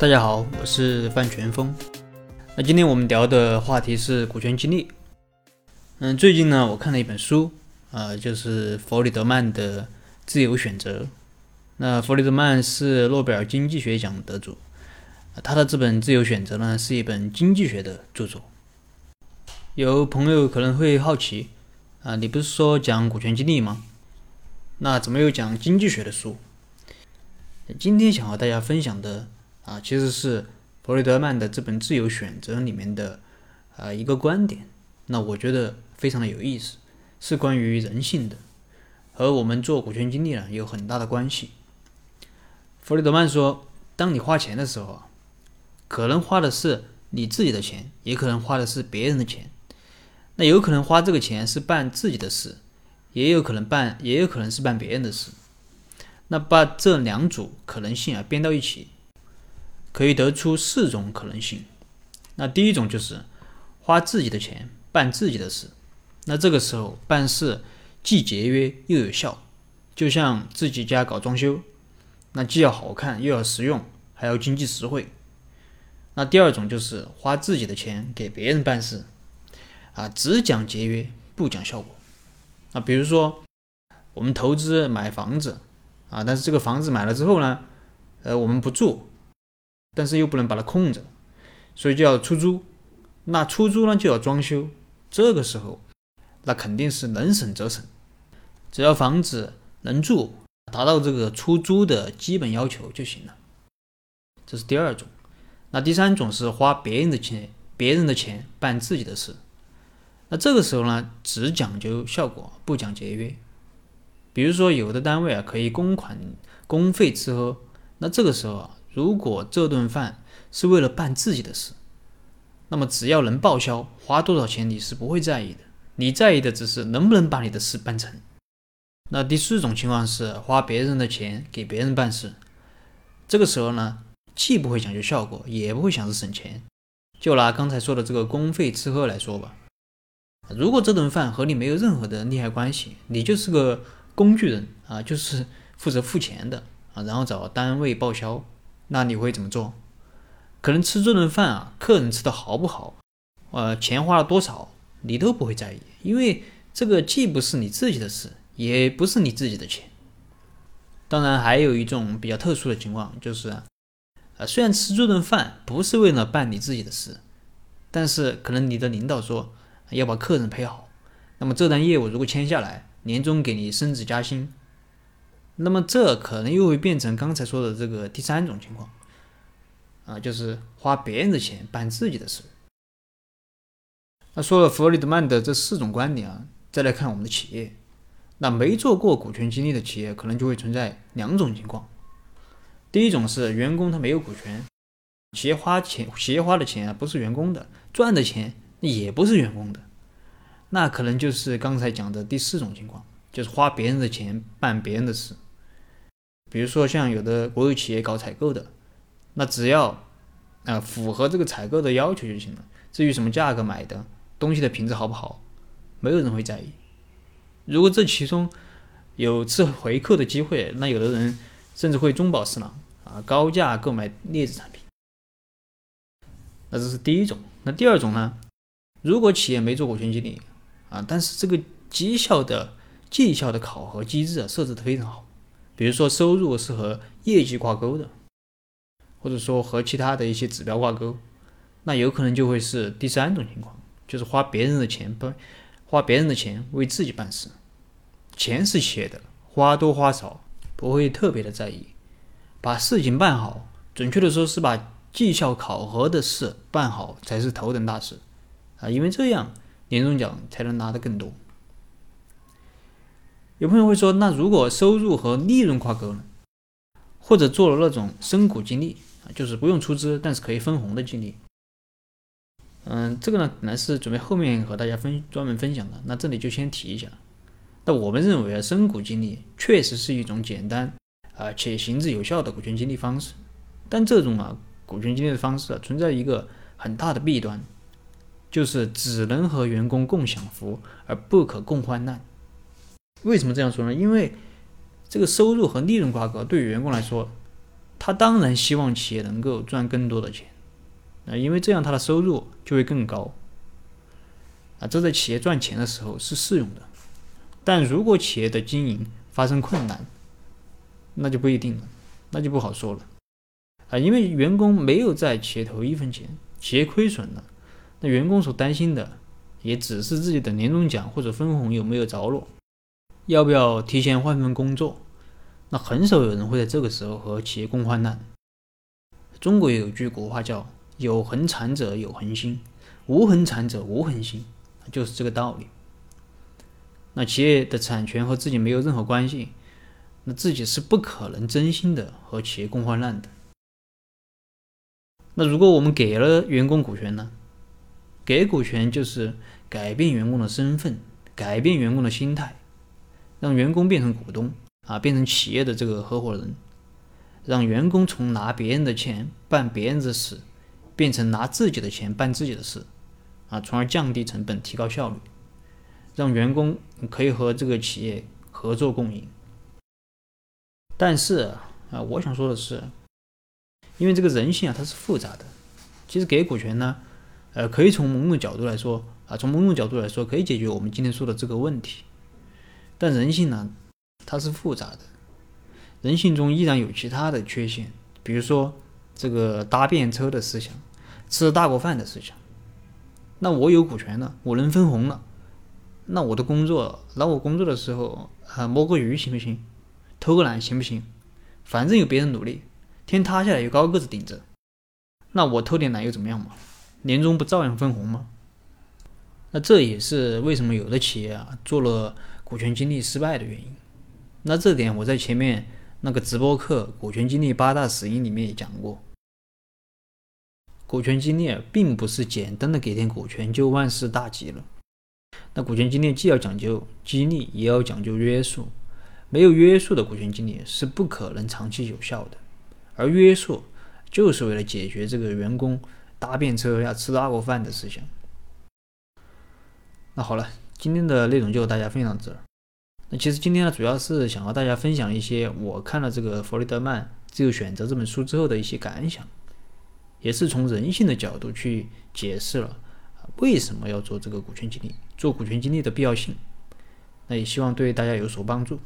大家好，我是范全峰。那今天我们聊的话题是股权激励。嗯，最近呢，我看了一本书，呃，就是弗里德曼的《自由选择》。那弗里德曼是诺贝尔经济学奖得主，他的这本《自由选择》呢，是一本经济学的著作。有朋友可能会好奇，啊，你不是说讲股权激励吗？那怎么又讲经济学的书？今天想和大家分享的。啊，其实是弗雷德曼的这本《自由选择》里面的啊一个观点，那我觉得非常的有意思，是关于人性的，和我们做股权激励呢有很大的关系。弗雷德曼说，当你花钱的时候啊，可能花的是你自己的钱，也可能花的是别人的钱，那有可能花这个钱是办自己的事，也有可能办，也有可能是办别人的事。那把这两组可能性啊编到一起。可以得出四种可能性。那第一种就是花自己的钱办自己的事，那这个时候办事既节约又有效，就像自己家搞装修，那既要好看又要实用，还要经济实惠。那第二种就是花自己的钱给别人办事，啊，只讲节约不讲效果。啊，比如说我们投资买房子，啊，但是这个房子买了之后呢，呃，我们不住。但是又不能把它空着，所以就要出租。那出租呢就要装修，这个时候那肯定是能省则省。只要房子能住，达到这个出租的基本要求就行了。这是第二种。那第三种是花别人的钱，别人的钱办自己的事。那这个时候呢，只讲究效果，不讲节约。比如说有的单位啊可以公款公费吃喝，那这个时候啊。如果这顿饭是为了办自己的事，那么只要能报销，花多少钱你是不会在意的。你在意的只是能不能把你的事办成。那第四种情况是花别人的钱给别人办事，这个时候呢，既不会讲究效果，也不会想着省钱。就拿刚才说的这个公费吃喝来说吧，如果这顿饭和你没有任何的利害关系，你就是个工具人啊，就是负责付钱的啊，然后找单位报销。那你会怎么做？可能吃这顿饭啊，客人吃的好不好，呃，钱花了多少，你都不会在意，因为这个既不是你自己的事，也不是你自己的钱。当然，还有一种比较特殊的情况，就是，呃，虽然吃这顿饭不是为了办你自己的事，但是可能你的领导说要把客人陪好，那么这单业务如果签下来，年终给你升职加薪。那么这可能又会变成刚才说的这个第三种情况，啊，就是花别人的钱办自己的事。那说了弗里德曼的这四种观点啊，再来看我们的企业，那没做过股权激励的企业，可能就会存在两种情况。第一种是员工他没有股权，企业花钱，企业花的钱啊不是员工的，赚的钱也不是员工的，那可能就是刚才讲的第四种情况，就是花别人的钱办别人的事。比如说，像有的国有企业搞采购的，那只要啊符合这个采购的要求就行了。至于什么价格买的东西的品质好不好，没有人会在意。如果这其中有吃回扣的机会，那有的人甚至会中饱私囊啊，高价购买劣质产品。那这是第一种。那第二种呢？如果企业没做股权激励啊，但是这个绩效的绩效的考核机制啊设置的非常好。比如说，收入是和业绩挂钩的，或者说和其他的一些指标挂钩，那有可能就会是第三种情况，就是花别人的钱不花别人的钱为自己办事，钱是企业的，花多花少不会特别的在意，把事情办好，准确的说是把绩效考核的事办好才是头等大事。啊，因为这样年终奖才能拿得更多。有朋友会说，那如果收入和利润挂钩呢？或者做了那种深股激励啊，就是不用出资，但是可以分红的激励。嗯，这个呢，本来是准备后面和大家分专门分享的，那这里就先提一下。那我们认为啊，深股激励确实是一种简单啊且行之有效的股权激励方式，但这种啊股权激励的方式啊，存在一个很大的弊端，就是只能和员工共享福，而不可共患难。为什么这样说呢？因为这个收入和利润挂钩，对于员工来说，他他当然希望企业能够赚更多的钱，啊，因为这样他的收入就会更高，啊，这在企业赚钱的时候是适用的。但如果企业的经营发生困难，那就不一定了，那就不好说了，啊，因为员工没有在企业投一分钱，企业亏损了，那员工所担心的也只是自己的年终奖或者分红有没有着落，要不要提前换份工作。那很少有人会在这个时候和企业共患难。中国有句古话叫“有恒产者有恒心，无恒产者无恒心”，就是这个道理。那企业的产权和自己没有任何关系，那自己是不可能真心的和企业共患难的。那如果我们给了员工股权呢？给股权就是改变员工的身份，改变员工的心态，让员工变成股东。啊，变成企业的这个合伙人，让员工从拿别人的钱办别人的事，变成拿自己的钱办自己的事，啊，从而降低成本，提高效率，让员工可以和这个企业合作共赢。但是啊，我想说的是，因为这个人性啊，它是复杂的。其实给股权呢，呃，可以从某种角度来说啊，从某种角度来说，可以解决我们今天说的这个问题。但人性呢？它是复杂的，人性中依然有其他的缺陷，比如说这个搭便车的思想，吃大锅饭的思想。那我有股权了，我能分红了，那我的工作，那我工作的时候啊摸个鱼行不行？偷个懒行不行？反正有别人努力，天塌下来有高个子顶着，那我偷点懒又怎么样嘛？年终不照样分红吗？那这也是为什么有的企业啊做了股权激励失败的原因。那这点我在前面那个直播课《股权激励八大死因》里面也讲过，股权激励并不是简单的给点股权就万事大吉了。那股权激励既要讲究激励，也要讲究约束，没有约束的股权激励是不可能长期有效的。而约束就是为了解决这个员工搭便车要吃大锅饭的思想。那好了，今天的内容就和大家分享到这儿。那其实今天呢，主要是想和大家分享一些我看了这个弗里德曼《自由选择》这本书之后的一些感想，也是从人性的角度去解释了为什么要做这个股权激励，做股权激励的必要性。那也希望对大家有所帮助。